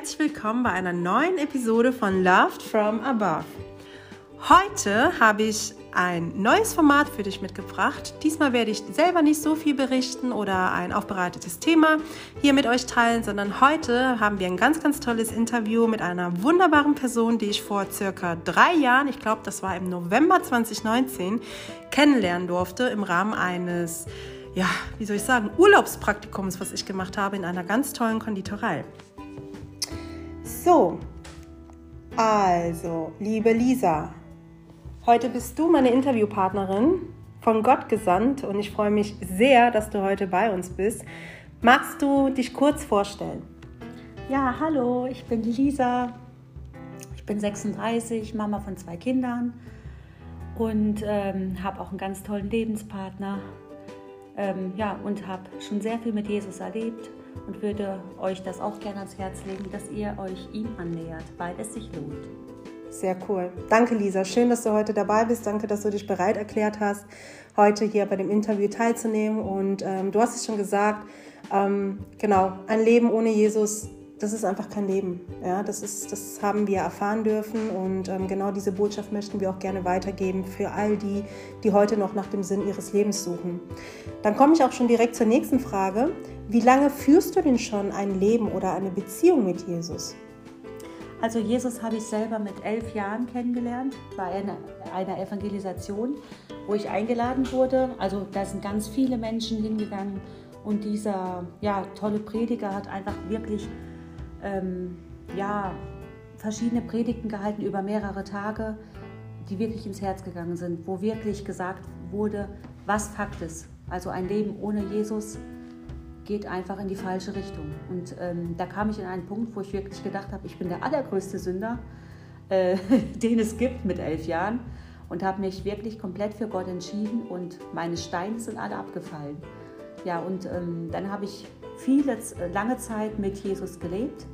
herzlich willkommen bei einer neuen Episode von Loved from Above. Heute habe ich ein neues Format für dich mitgebracht. Diesmal werde ich selber nicht so viel berichten oder ein aufbereitetes Thema hier mit euch teilen, sondern heute haben wir ein ganz, ganz tolles Interview mit einer wunderbaren Person, die ich vor circa drei Jahren, ich glaube, das war im November 2019, kennenlernen durfte im Rahmen eines ja, wie soll ich sagen, Urlaubspraktikums, was ich gemacht habe in einer ganz tollen Konditorei. So, also, liebe Lisa, heute bist du meine Interviewpartnerin, von Gott gesandt und ich freue mich sehr, dass du heute bei uns bist. Magst du dich kurz vorstellen? Ja, hallo, ich bin Lisa. Ich bin 36, Mama von zwei Kindern und ähm, habe auch einen ganz tollen Lebenspartner. Ähm, ja, und habe schon sehr viel mit Jesus erlebt und würde euch das auch gerne ans Herz legen, dass ihr euch ihm annähert, weil es sich lohnt. Sehr cool. Danke, Lisa. Schön, dass du heute dabei bist. Danke, dass du dich bereit erklärt hast, heute hier bei dem Interview teilzunehmen. Und ähm, du hast es schon gesagt, ähm, genau, ein Leben ohne Jesus das ist einfach kein Leben. Ja, das, ist, das haben wir erfahren dürfen und ähm, genau diese Botschaft möchten wir auch gerne weitergeben für all die, die heute noch nach dem Sinn ihres Lebens suchen. Dann komme ich auch schon direkt zur nächsten Frage. Wie lange führst du denn schon ein Leben oder eine Beziehung mit Jesus? Also Jesus habe ich selber mit elf Jahren kennengelernt bei einer, einer Evangelisation, wo ich eingeladen wurde. Also da sind ganz viele Menschen hingegangen und dieser ja, tolle Prediger hat einfach wirklich ähm, ja, verschiedene Predigten gehalten über mehrere Tage, die wirklich ins Herz gegangen sind, wo wirklich gesagt wurde, was Fakt ist. Also ein Leben ohne Jesus geht einfach in die falsche Richtung. Und ähm, da kam ich in einen Punkt, wo ich wirklich gedacht habe, ich bin der allergrößte Sünder, äh, den es gibt mit elf Jahren. Und habe mich wirklich komplett für Gott entschieden und meine Steine sind alle abgefallen. Ja, und ähm, dann habe ich viele, lange Zeit mit Jesus gelebt,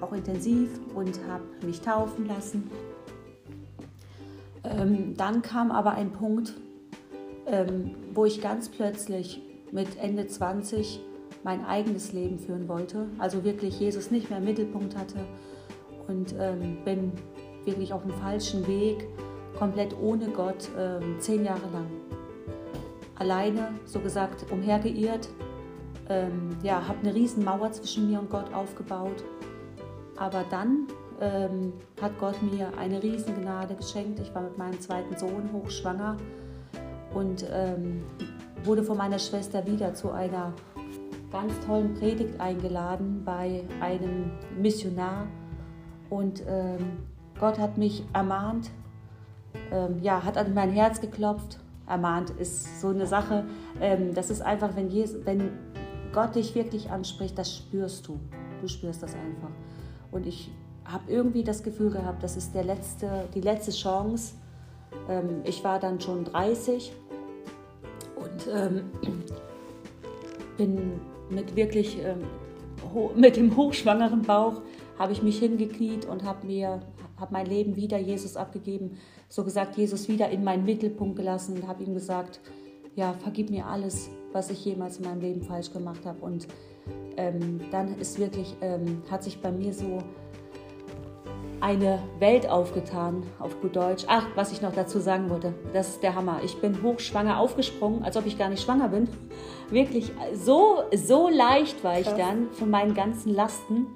auch intensiv und habe mich taufen lassen. Ähm, dann kam aber ein Punkt, ähm, wo ich ganz plötzlich mit Ende 20 mein eigenes Leben führen wollte, also wirklich Jesus nicht mehr im Mittelpunkt hatte und ähm, bin wirklich auf dem falschen Weg, komplett ohne Gott, ähm, zehn Jahre lang. Alleine, so gesagt, umhergeirrt, ähm, ja, habe eine riesen Mauer zwischen mir und Gott aufgebaut. Aber dann ähm, hat Gott mir eine riesen Gnade geschenkt. Ich war mit meinem zweiten Sohn hochschwanger und ähm, wurde von meiner Schwester wieder zu einer ganz tollen Predigt eingeladen bei einem Missionar. Und ähm, Gott hat mich ermahnt, ähm, ja, hat an mein Herz geklopft. Ermahnt ist so eine Sache. Ähm, das ist einfach, wenn, Jesus, wenn Gott dich wirklich anspricht, das spürst du. Du spürst das einfach. Und ich habe irgendwie das Gefühl gehabt, das ist der letzte, die letzte Chance. Ähm, ich war dann schon 30 und ähm, bin mit wirklich ähm, mit dem hochschwangeren Bauch habe ich mich hingekniet und habe mir habe mein Leben wieder Jesus abgegeben, so gesagt Jesus wieder in meinen Mittelpunkt gelassen und habe ihm gesagt, ja vergib mir alles, was ich jemals in meinem Leben falsch gemacht habe. Und ähm, dann ist wirklich, ähm, hat sich bei mir so eine Welt aufgetan, auf gut Deutsch. Ach, was ich noch dazu sagen wollte, das ist der Hammer. Ich bin hochschwanger aufgesprungen, als ob ich gar nicht schwanger bin. Wirklich, so, so leicht war ich dann von meinen ganzen Lasten.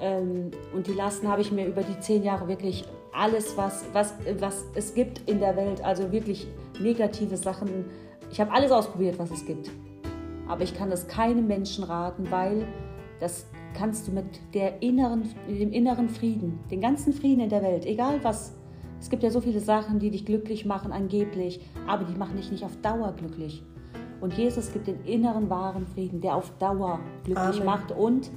Ähm, und die Lasten habe ich mir über die zehn Jahre wirklich alles, was, was, was es gibt in der Welt, also wirklich negative Sachen, ich habe alles ausprobiert, was es gibt. Aber ich kann das keinem Menschen raten, weil das kannst du mit der inneren, dem inneren Frieden, den ganzen Frieden in der Welt, egal was. Es gibt ja so viele Sachen, die dich glücklich machen, angeblich, aber die machen dich nicht auf Dauer glücklich. Und Jesus gibt den inneren wahren Frieden, der auf Dauer glücklich Amen. macht. Und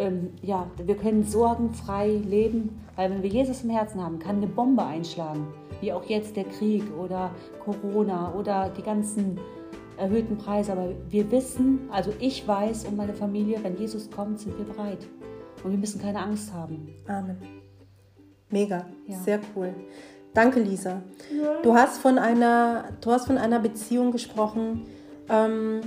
ähm, ja, wir können sorgenfrei leben, weil wenn wir Jesus im Herzen haben, kann eine Bombe einschlagen wie auch jetzt der Krieg oder Corona oder die ganzen erhöhten Preise. Aber wir wissen, also ich weiß und meine Familie, wenn Jesus kommt, sind wir bereit. Und wir müssen keine Angst haben. Amen. Mega, ja. sehr cool. Danke, Lisa. Ja. Du hast von einer, du hast von einer Beziehung gesprochen. Ähm,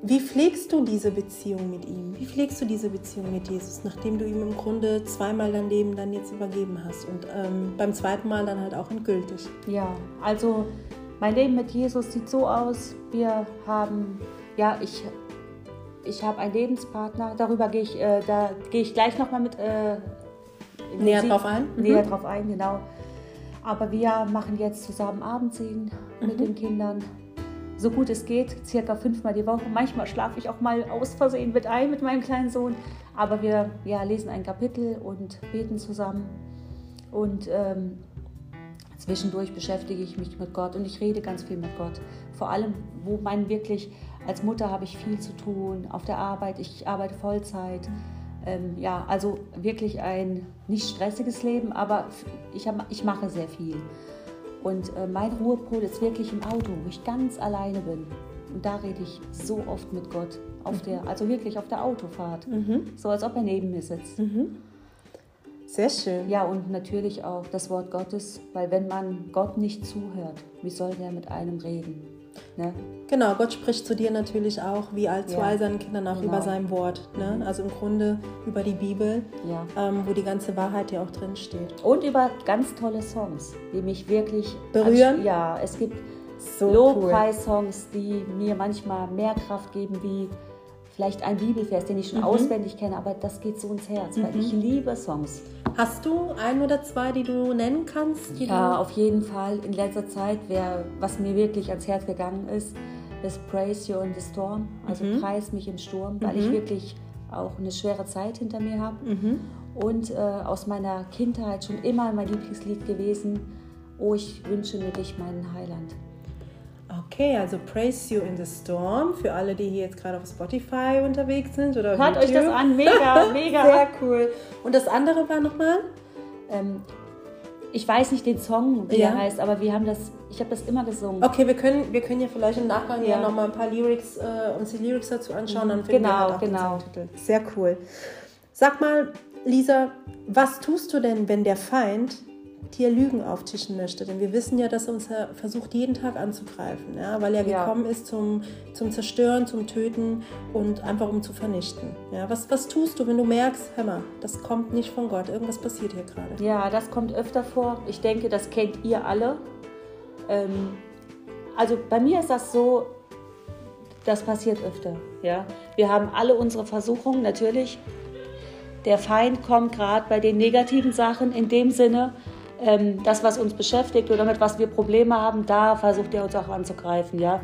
Wie pflegst du diese Beziehung mit ihm? Wie pflegst du diese Beziehung mit Jesus, nachdem du ihm im Grunde zweimal dein Leben dann jetzt übergeben hast und ähm, beim zweiten Mal dann halt auch endgültig? Ja, also mein Leben mit Jesus sieht so aus. Wir haben, ja, ich, ich habe einen Lebenspartner. Darüber gehe ich, äh, da gehe ich gleich nochmal mit äh, näher drauf ein. Näher drauf ein, genau. Aber wir machen jetzt zusammen Abendsegen mhm. mit den Kindern so gut es geht, circa fünfmal die Woche. Manchmal schlafe ich auch mal aus Versehen mit ein mit meinem kleinen Sohn. Aber wir ja, lesen ein Kapitel und beten zusammen. Und ähm, zwischendurch beschäftige ich mich mit Gott und ich rede ganz viel mit Gott. Vor allem, wo man wirklich, als Mutter habe ich viel zu tun, auf der Arbeit, ich arbeite Vollzeit. Ähm, ja, also wirklich ein nicht stressiges Leben, aber ich, hab, ich mache sehr viel. Und äh, mein Ruhepol ist wirklich im Auto, wo ich ganz alleine bin. Und da rede ich so oft mit Gott, auf der, also wirklich auf der Autofahrt, mhm. so als ob er neben mir sitzt. Mhm. Sehr schön. Ja, und natürlich auch das Wort Gottes, weil wenn man Gott nicht zuhört, wie soll der mit einem reden? Ne? Genau, Gott spricht zu dir natürlich auch, wie all zu ja, all seinen Kindern, auch genau. über sein Wort. Ne? Mhm. Also im Grunde über die Bibel, ja. ähm, wo die ganze Wahrheit ja auch drin steht. Und über ganz tolle Songs, die mich wirklich berühren. Ja, es gibt so Lobpreis-Songs, die mir manchmal mehr Kraft geben wie vielleicht ein Bibelvers, den ich schon mhm. auswendig kenne, aber das geht so ins Herz, mhm. weil ich liebe Songs. Hast du ein oder zwei, die du nennen kannst? ja, auf jeden Fall. In letzter Zeit, wer, was mir wirklich ans Herz gegangen ist, ist Praise You in the Storm. Also mhm. Preis mich im Sturm, weil ich mhm. wirklich auch eine schwere Zeit hinter mir habe. Mhm. Und äh, aus meiner Kindheit schon immer mein Lieblingslied gewesen, Oh, ich wünsche mir dich, meinen Heiland. Okay, also Praise You in the Storm für alle, die hier jetzt gerade auf Spotify unterwegs sind oder Hört YouTube. euch das an, mega, mega. Sehr cool. Und das andere war nochmal? Ähm, ich weiß nicht den Song, wie ja. er heißt, aber wir haben das, ich habe das immer gesungen. Okay, wir können, wir können ja vielleicht im Nachgang ja, ja nochmal ein paar Lyrics, äh, uns die Lyrics dazu anschauen, mhm. dann finden genau, wir halt auch genau. den Titel. Sehr cool. Sag mal, Lisa, was tust du denn, wenn der Feind dir Lügen auftischen möchte. Denn wir wissen ja, dass er uns versucht, jeden Tag anzugreifen, ja? weil er ja. gekommen ist zum, zum Zerstören, zum Töten und einfach um zu vernichten. Ja? Was, was tust du, wenn du merkst, hör mal, das kommt nicht von Gott, irgendwas passiert hier gerade? Ja, das kommt öfter vor. Ich denke, das kennt ihr alle. Ähm, also bei mir ist das so, das passiert öfter. Ja? Wir haben alle unsere Versuchungen, natürlich. Der Feind kommt gerade bei den negativen Sachen in dem Sinne, ähm, das, was uns beschäftigt oder mit was wir Probleme haben, da versucht er uns auch anzugreifen, ja.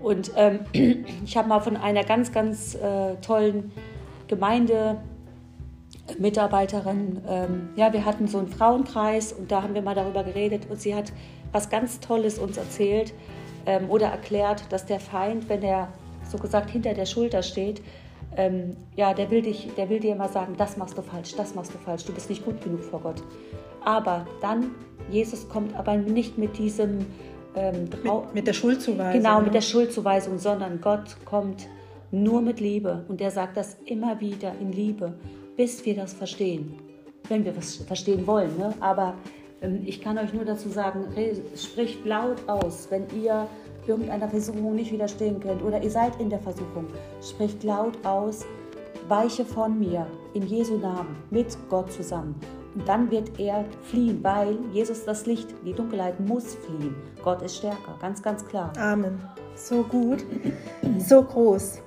Und ähm, ich habe mal von einer ganz, ganz äh, tollen Gemeindemitarbeiterin, ähm, ja, wir hatten so einen Frauenkreis und da haben wir mal darüber geredet und sie hat was ganz Tolles uns erzählt ähm, oder erklärt, dass der Feind, wenn er so gesagt hinter der Schulter steht, ähm, ja, der will, dich, der will dir immer sagen, das machst du falsch, das machst du falsch, du bist nicht gut genug vor Gott. Aber dann, Jesus kommt aber nicht mit diesem ähm, mit, mit, der Schuldzuweisung. Genau, mit der Schuldzuweisung, sondern Gott kommt nur mit Liebe. Und er sagt das immer wieder in Liebe, bis wir das verstehen. Wenn wir was verstehen wollen. Ne? Aber ähm, ich kann euch nur dazu sagen, spricht laut aus, wenn ihr irgendeiner Versuchung nicht widerstehen könnt oder ihr seid in der Versuchung. Spricht laut aus, weiche von mir in Jesu Namen mit Gott zusammen. Und dann wird er fliehen, weil Jesus das Licht, die Dunkelheit muss fliehen. Gott ist stärker, ganz, ganz klar. Amen. So gut, so groß.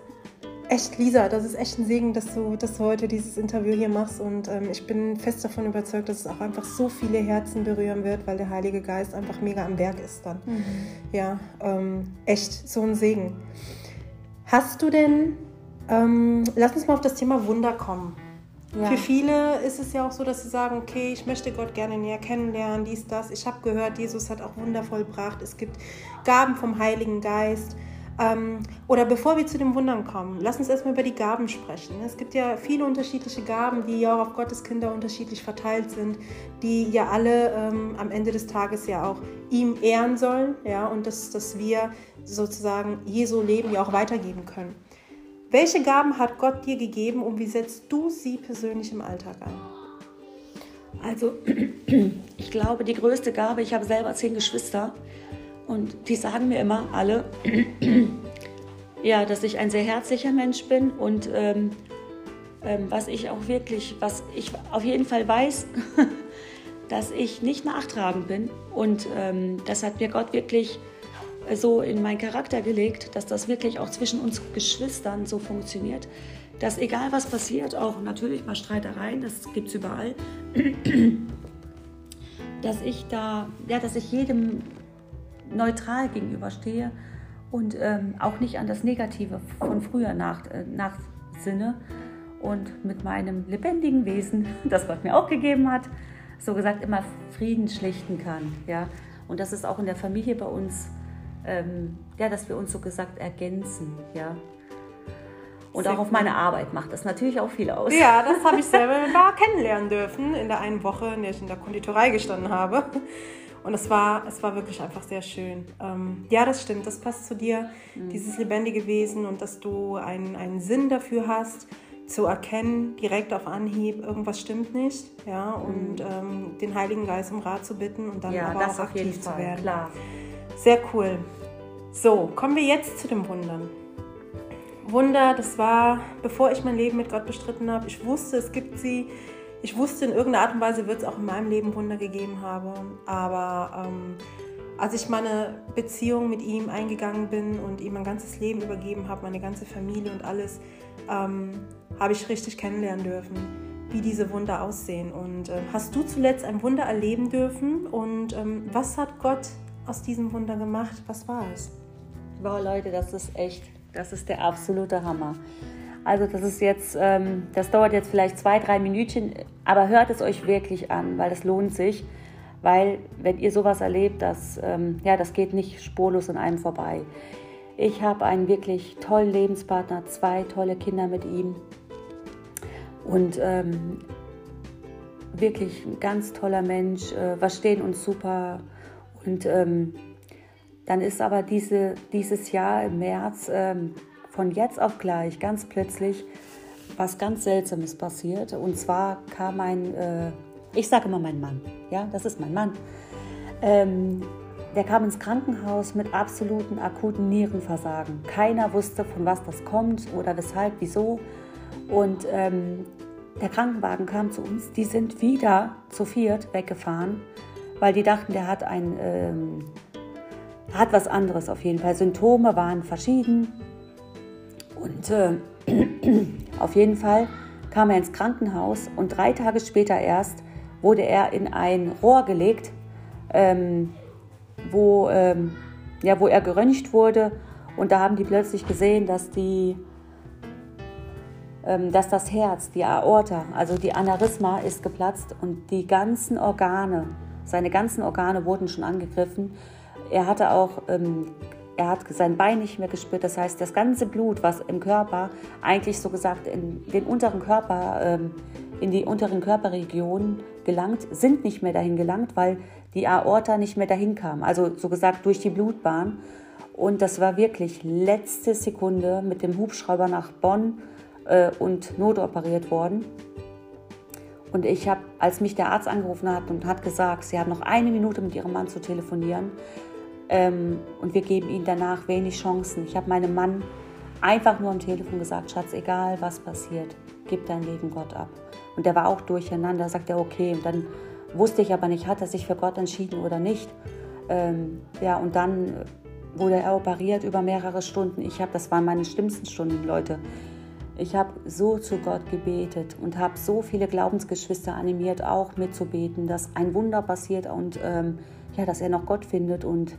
Echt, Lisa, das ist echt ein Segen, dass du, dass du heute dieses Interview hier machst. Und ähm, ich bin fest davon überzeugt, dass es auch einfach so viele Herzen berühren wird, weil der Heilige Geist einfach mega am Werk ist dann. Mhm. Ja, ähm, echt so ein Segen. Hast du denn, ähm, lass uns mal auf das Thema Wunder kommen. Ja. Für viele ist es ja auch so, dass sie sagen, okay, ich möchte Gott gerne näher kennenlernen, dies, das. Ich habe gehört, Jesus hat auch Wunder vollbracht. Es gibt Gaben vom Heiligen Geist. Ähm, oder bevor wir zu den Wundern kommen, lass uns erstmal über die Gaben sprechen. Es gibt ja viele unterschiedliche Gaben, die ja auch auf Gottes Kinder unterschiedlich verteilt sind, die ja alle ähm, am Ende des Tages ja auch ihm ehren sollen, ja, und dass, dass wir sozusagen Jesu Leben ja auch weitergeben können. Welche Gaben hat Gott dir gegeben und wie setzt du sie persönlich im Alltag ein? Also, ich glaube, die größte Gabe, ich habe selber zehn Geschwister und die sagen mir immer alle, ja, dass ich ein sehr herzlicher Mensch bin und ähm, ähm, was ich auch wirklich, was ich auf jeden Fall weiß, dass ich nicht nachtragend bin. Und ähm, das hat mir Gott wirklich so in meinen Charakter gelegt, dass das wirklich auch zwischen uns Geschwistern so funktioniert, dass egal was passiert, auch natürlich mal Streitereien, das gibt es überall, dass ich da, ja, dass ich jedem neutral gegenüberstehe und ähm, auch nicht an das Negative von früher nach, äh, nachsinne und mit meinem lebendigen Wesen, das Gott mir auch gegeben hat, so gesagt immer Frieden schlichten kann. Ja? Und das ist auch in der Familie bei uns, ähm, ja, dass wir uns so gesagt ergänzen. Ja? Und Sehr auch auf meine Arbeit macht das natürlich auch viel aus. Ja, das habe ich selber da kennenlernen dürfen in der einen Woche, in der ich in der Konditorei gestanden habe. Und es war, es war wirklich einfach sehr schön. Ähm, ja, das stimmt, das passt zu dir, mhm. dieses lebendige Wesen und dass du einen, einen Sinn dafür hast, zu erkennen, direkt auf Anhieb, irgendwas stimmt nicht, ja, und mhm. ähm, den Heiligen Geist um Rat zu bitten und dann ja, aber auch aktiv zu werden. Klar. Sehr cool. So, kommen wir jetzt zu den Wundern. Wunder, das war, bevor ich mein Leben mit Gott bestritten habe. Ich wusste, es gibt sie. Ich wusste, in irgendeiner Art und Weise wird es auch in meinem Leben Wunder gegeben haben. Aber ähm, als ich meine Beziehung mit ihm eingegangen bin und ihm mein ganzes Leben übergeben habe, meine ganze Familie und alles, ähm, habe ich richtig kennenlernen dürfen, wie diese Wunder aussehen. Und äh, hast du zuletzt ein Wunder erleben dürfen? Und ähm, was hat Gott aus diesem Wunder gemacht? Was war es? Wow, Leute, das ist echt, das ist der absolute Hammer. Also das ist jetzt, ähm, das dauert jetzt vielleicht zwei, drei Minütchen, aber hört es euch wirklich an, weil es lohnt sich. Weil wenn ihr sowas erlebt, das, ähm, ja, das geht nicht spurlos an einem vorbei. Ich habe einen wirklich tollen Lebenspartner, zwei tolle Kinder mit ihm und ähm, wirklich ein ganz toller Mensch, äh, verstehen uns super. Und ähm, dann ist aber diese, dieses Jahr im März ähm, von jetzt auf gleich ganz plötzlich was ganz Seltsames passiert. Und zwar kam ein, äh, ich sage immer mein Mann, ja, das ist mein Mann. Ähm, der kam ins Krankenhaus mit absoluten akuten Nierenversagen. Keiner wusste, von was das kommt oder weshalb, wieso. Und ähm, der Krankenwagen kam zu uns. Die sind wieder zu viert weggefahren, weil die dachten, der hat ein, ähm, hat was anderes auf jeden Fall. Symptome waren verschieden. Und äh, auf jeden Fall kam er ins Krankenhaus und drei Tage später erst wurde er in ein Rohr gelegt, ähm, wo, ähm, ja, wo er geröntgt wurde. Und da haben die plötzlich gesehen, dass, die, ähm, dass das Herz, die Aorta, also die Aneurysma ist geplatzt und die ganzen Organe, seine ganzen Organe wurden schon angegriffen. Er hatte auch ähm, er hat sein Bein nicht mehr gespürt. Das heißt, das ganze Blut, was im Körper eigentlich so gesagt in den unteren Körper, ähm, in die unteren Körperregionen gelangt, sind nicht mehr dahin gelangt, weil die Aorta nicht mehr dahin kam. Also so gesagt durch die Blutbahn. Und das war wirklich letzte Sekunde mit dem Hubschrauber nach Bonn äh, und notoperiert worden. Und ich habe, als mich der Arzt angerufen hat und hat gesagt, sie haben noch eine Minute mit ihrem Mann zu telefonieren ähm, und wir geben ihnen danach wenig Chancen. Ich habe meinem Mann einfach nur am Telefon gesagt, Schatz, egal was passiert, gib dein Leben Gott ab. Und der war auch durcheinander, sagt er, okay. Und dann wusste ich aber nicht, hat er sich für Gott entschieden oder nicht. Ähm, ja, und dann wurde er operiert über mehrere Stunden. Ich habe, das waren meine schlimmsten Stunden, Leute. Ich habe so zu Gott gebetet und habe so viele Glaubensgeschwister animiert, auch mitzubeten, dass ein Wunder passiert und ähm, ja, dass er noch Gott findet und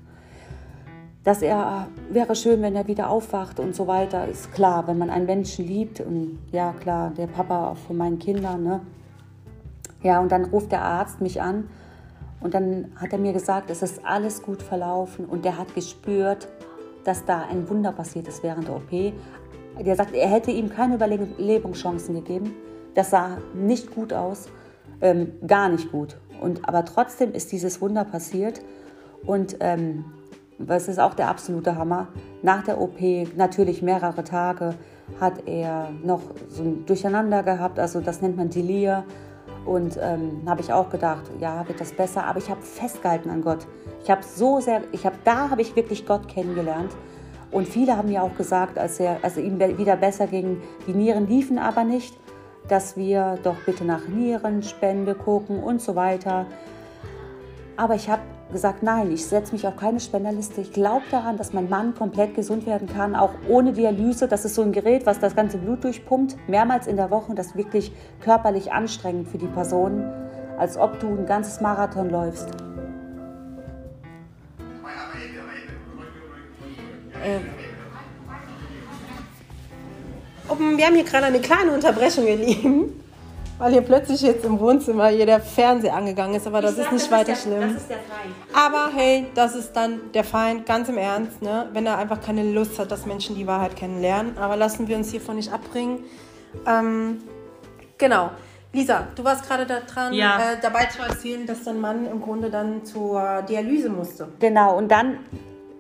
dass er wäre schön, wenn er wieder aufwacht und so weiter, ist klar, wenn man einen Menschen liebt und ja klar, der Papa von meinen Kindern, ne? Ja, und dann ruft der Arzt mich an und dann hat er mir gesagt, es ist alles gut verlaufen und der hat gespürt, dass da ein Wunder passiert ist während der OP. Der sagt, er hätte ihm keine Überlebenschancen gegeben. Das sah nicht gut aus, ähm, gar nicht gut. Und, aber trotzdem ist dieses Wunder passiert und ähm, was ist auch der absolute Hammer. Nach der OP, natürlich mehrere Tage, hat er noch so ein Durcheinander gehabt, also das nennt man Delir. Und ähm, habe ich auch gedacht, ja, wird das besser. Aber ich habe festgehalten an Gott. Ich habe so sehr, ich habe, da habe ich wirklich Gott kennengelernt. Und viele haben mir auch gesagt, als, er, als ihm wieder besser ging, die Nieren liefen aber nicht, dass wir doch bitte nach Nierenspende gucken und so weiter. Aber ich habe gesagt, nein, ich setze mich auf keine Spenderliste. Ich glaube daran, dass mein Mann komplett gesund werden kann, auch ohne Dialyse. Das ist so ein Gerät, was das ganze Blut durchpumpt, mehrmals in der Woche. Das ist wirklich körperlich anstrengend für die Person, als ob du ein ganzes Marathon läufst. Ähm. Wir haben hier gerade eine kleine Unterbrechung, ihr Lieben weil hier plötzlich jetzt im Wohnzimmer hier der Fernseher angegangen ist, aber das sag, ist nicht das weiter ist der, schlimm. Das ist der Feind. Aber hey, das ist dann der Feind, ganz im Ernst, ne? wenn er einfach keine Lust hat, dass Menschen die Wahrheit kennenlernen. Aber lassen wir uns hiervon nicht abbringen. Ähm, genau. Lisa, du warst gerade daran, ja. äh, dabei zu erzählen, dass dein Mann im Grunde dann zur Dialyse musste. Genau, und dann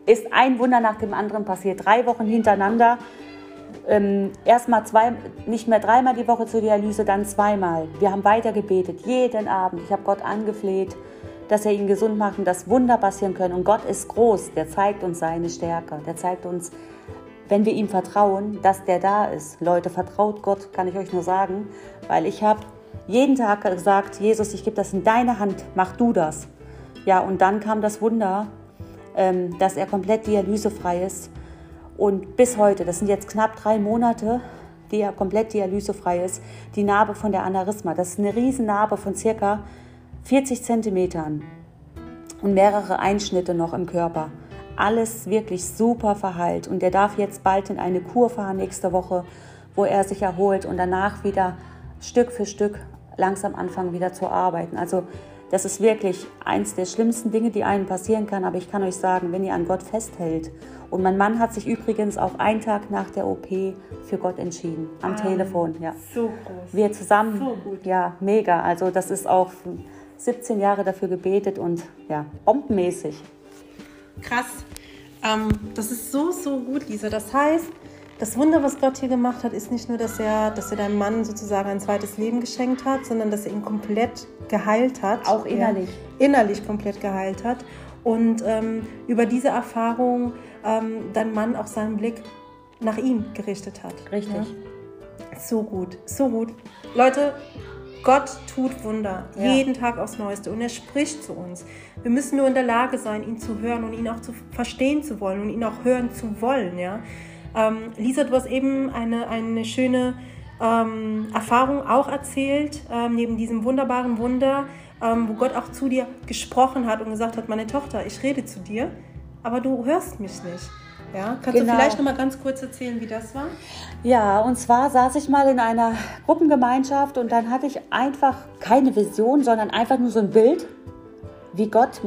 ist ein Wunder nach dem anderen passiert. Drei Wochen hintereinander ähm, erstmal nicht mehr dreimal die Woche zur Dialyse, dann zweimal. Wir haben weiter gebetet, jeden Abend. Ich habe Gott angefleht, dass er ihn gesund macht und dass Wunder passieren können. Und Gott ist groß, der zeigt uns seine Stärke. Der zeigt uns, wenn wir ihm vertrauen, dass der da ist. Leute, vertraut Gott, kann ich euch nur sagen, weil ich habe jeden Tag gesagt, Jesus, ich gebe das in deine Hand, mach du das. Ja, und dann kam das Wunder, dass er komplett dialysefrei ist und bis heute, das sind jetzt knapp drei Monate, die er komplett dialysefrei ist, die Narbe von der Aneurysma. Das ist eine Riesennarbe von circa 40 Zentimetern und mehrere Einschnitte noch im Körper. Alles wirklich super verheilt und er darf jetzt bald in eine Kur fahren nächste Woche, wo er sich erholt und danach wieder Stück für Stück langsam anfangen wieder zu arbeiten. Also das ist wirklich eins der schlimmsten Dinge, die einem passieren kann. Aber ich kann euch sagen, wenn ihr an Gott festhält. Und mein Mann hat sich übrigens auch einen Tag nach der OP für Gott entschieden. Am ah, Telefon, ja. So groß. Wir zusammen. So gut. Ja, mega. Also das ist auch 17 Jahre dafür gebetet und ja, bombenmäßig. Krass. Ähm, das ist so, so gut, Lisa. Das heißt, das Wunder, was Gott hier gemacht hat, ist nicht nur, dass er, dass er deinem Mann sozusagen ein zweites Leben geschenkt hat, sondern dass er ihn komplett geheilt hat. Auch innerlich. Innerlich komplett geheilt hat. Und ähm, über diese Erfahrung ähm, dein Mann auch seinen Blick nach ihm gerichtet hat. Richtig. Ja? So gut, so gut. Leute, Gott tut Wunder, ja. jeden Tag aufs Neueste und er spricht zu uns. Wir müssen nur in der Lage sein, ihn zu hören und ihn auch zu verstehen zu wollen und ihn auch hören zu wollen. Ja? Ähm, Lisa, du hast eben eine, eine schöne ähm, Erfahrung auch erzählt, ähm, neben diesem wunderbaren Wunder, ähm, wo Gott auch zu dir gesprochen hat und gesagt hat, meine Tochter, ich rede zu dir, aber du hörst mich nicht. Ja, kannst genau. du vielleicht noch mal ganz kurz erzählen, wie das war? Ja, und zwar saß ich mal in einer Gruppengemeinschaft und dann hatte ich einfach keine Vision, sondern einfach nur so ein Bild, wie Gott,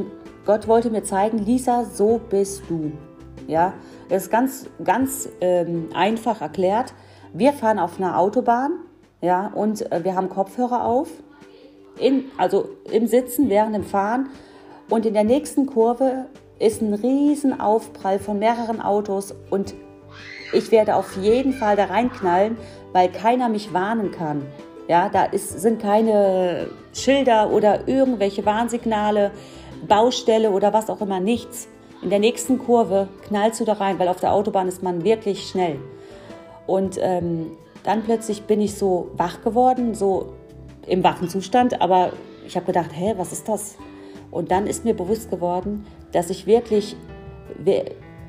Gott wollte mir zeigen, Lisa, so bist du. Ja, das ist ganz, ganz ähm, einfach erklärt. Wir fahren auf einer Autobahn, ja, und äh, wir haben Kopfhörer auf, in, also im Sitzen während dem Fahren. Und in der nächsten Kurve ist ein riesen Aufprall von mehreren Autos und ich werde auf jeden Fall da reinknallen, weil keiner mich warnen kann. Ja, da ist, sind keine Schilder oder irgendwelche Warnsignale, Baustelle oder was auch immer, nichts. In der nächsten Kurve knallst du da rein, weil auf der Autobahn ist man wirklich schnell. Und ähm, dann plötzlich bin ich so wach geworden, so im wachen Zustand, aber ich habe gedacht, hä, was ist das? Und dann ist mir bewusst geworden, dass ich wirklich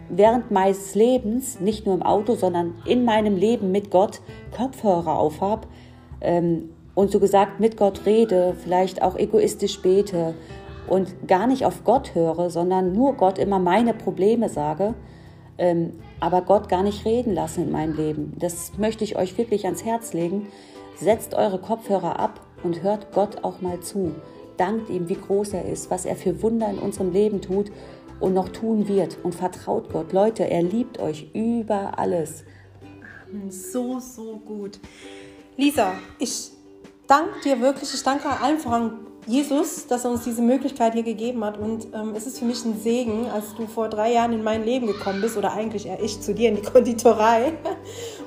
während meines Lebens, nicht nur im Auto, sondern in meinem Leben mit Gott Kopfhörer aufhab ähm, und so gesagt mit Gott rede, vielleicht auch egoistisch bete und gar nicht auf Gott höre, sondern nur Gott immer meine Probleme sage, ähm, aber Gott gar nicht reden lassen in meinem Leben. Das möchte ich euch wirklich ans Herz legen. Setzt eure Kopfhörer ab und hört Gott auch mal zu. Dankt ihm, wie groß er ist, was er für Wunder in unserem Leben tut und noch tun wird. Und vertraut Gott. Leute, er liebt euch über alles. So, so gut. Lisa, ich danke dir wirklich. Ich danke allen voran Jesus, dass er uns diese Möglichkeit hier gegeben hat. Und ähm, es ist für mich ein Segen, als du vor drei Jahren in mein Leben gekommen bist, oder eigentlich eher ich zu dir in die Konditorei,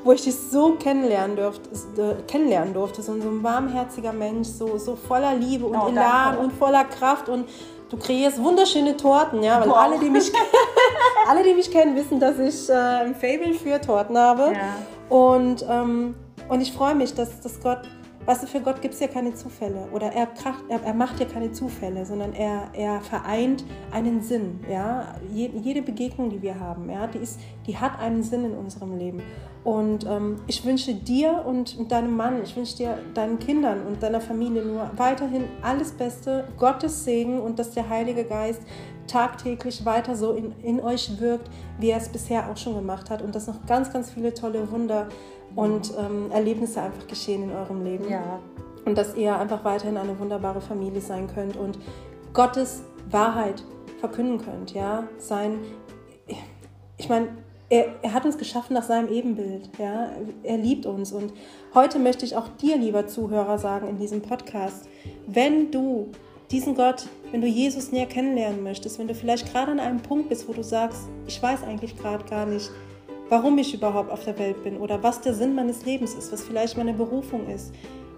wo ich dich so kennenlernen durfte, äh, kennenlernen durfte. So, ein warmherziger Mensch, so, so voller Liebe und oh, Elan und voller Kraft. Und du kreierst wunderschöne Torten, ja, weil Wow. alle die, mich, alle, die mich kennen, wissen, dass ich äh, ein Fable für Torten habe. Ja. Und, ähm, und ich freue mich, dass, dass Gott, weißt du, für Gott gibt es ja keine Zufälle. Oder er, kracht, er, er macht ja keine Zufälle, sondern er, er vereint einen Sinn. Ja? Je, jede Begegnung, die wir haben, ja, die, ist, die hat einen Sinn in unserem Leben. Und ähm, ich wünsche dir und, deinem Mann, ich wünsche dir deinen Kindern und deiner Familie nur weiterhin alles Beste, Gottes Segen und dass der Heilige Geist tagtäglich weiter so in, in euch wirkt, wie er es bisher auch schon gemacht hat und dass noch ganz, ganz viele tolle Wunder und ähm, Erlebnisse einfach geschehen in eurem Leben. Ja. Und dass ihr einfach weiterhin eine wunderbare Familie sein könnt und Gottes Wahrheit verkünden könnt. Ja, sein, ich meine, er, er hat uns geschaffen nach seinem Ebenbild. Ja, er liebt uns. Und heute möchte ich auch dir, lieber Zuhörer, sagen in diesem Podcast, wenn du diesen Gott, wenn du Jesus näher kennenlernen möchtest, wenn du vielleicht gerade an einem Punkt bist, wo du sagst, ich weiß eigentlich gerade gar nicht, warum ich überhaupt auf der Welt bin oder was der Sinn meines Lebens ist, was vielleicht meine Berufung ist.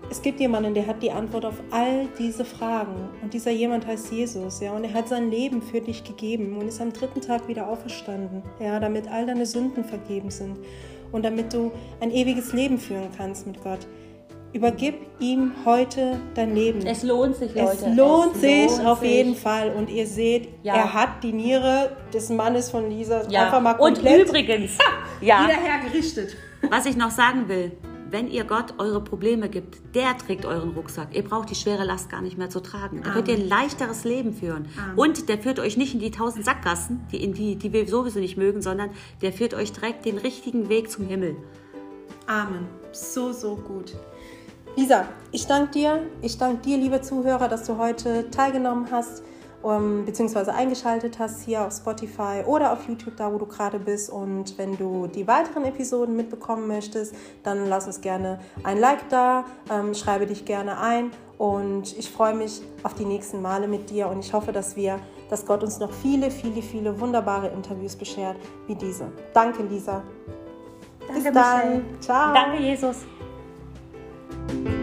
Es gibt jemanden, der hat die Antwort auf all diese Fragen. Und dieser jemand heißt Jesus, ja, und er hat sein Leben für dich gegeben und ist am dritten Tag wieder auferstanden, ja, damit all deine Sünden vergeben sind und damit du ein ewiges Leben führen kannst mit Gott. Übergib ihm heute dein Leben. Es lohnt sich, Leute. Es lohnt Es sich lohnt auf sich. jeden Fall. Und ihr seht, Ja. er hat die Niere des Mannes von Lisa Ja. einfach mal Und komplett übrigens, ja, wieder hergerichtet. was ich noch sagen will, wenn ihr Gott eure Probleme gibt, der trägt euren Rucksack. Ihr braucht die schwere Last gar nicht mehr zu tragen. Da könnt ihr ein leichteres Leben führen. Und der führt euch nicht in die tausend Sackgassen, die, in die, die wir sowieso nicht mögen, sondern der führt euch direkt den richtigen Weg zum Himmel. Amen. So, so gut. Lisa, ich danke dir. Ich danke dir, liebe Zuhörer, dass du heute teilgenommen hast, um, beziehungsweise eingeschaltet hast hier auf Spotify oder auf YouTube, da wo du gerade bist. Und wenn du die weiteren Episoden mitbekommen möchtest, dann lass uns gerne ein Like da, ähm, schreibe dich gerne ein. Und ich freue mich auf die nächsten Male mit dir und ich hoffe, dass wir, dass Gott uns noch viele, viele, viele wunderbare Interviews beschert wie diese. Danke, Lisa. Bis Danke, dann. Michelle. Ciao. Danke, Jesus. Bye.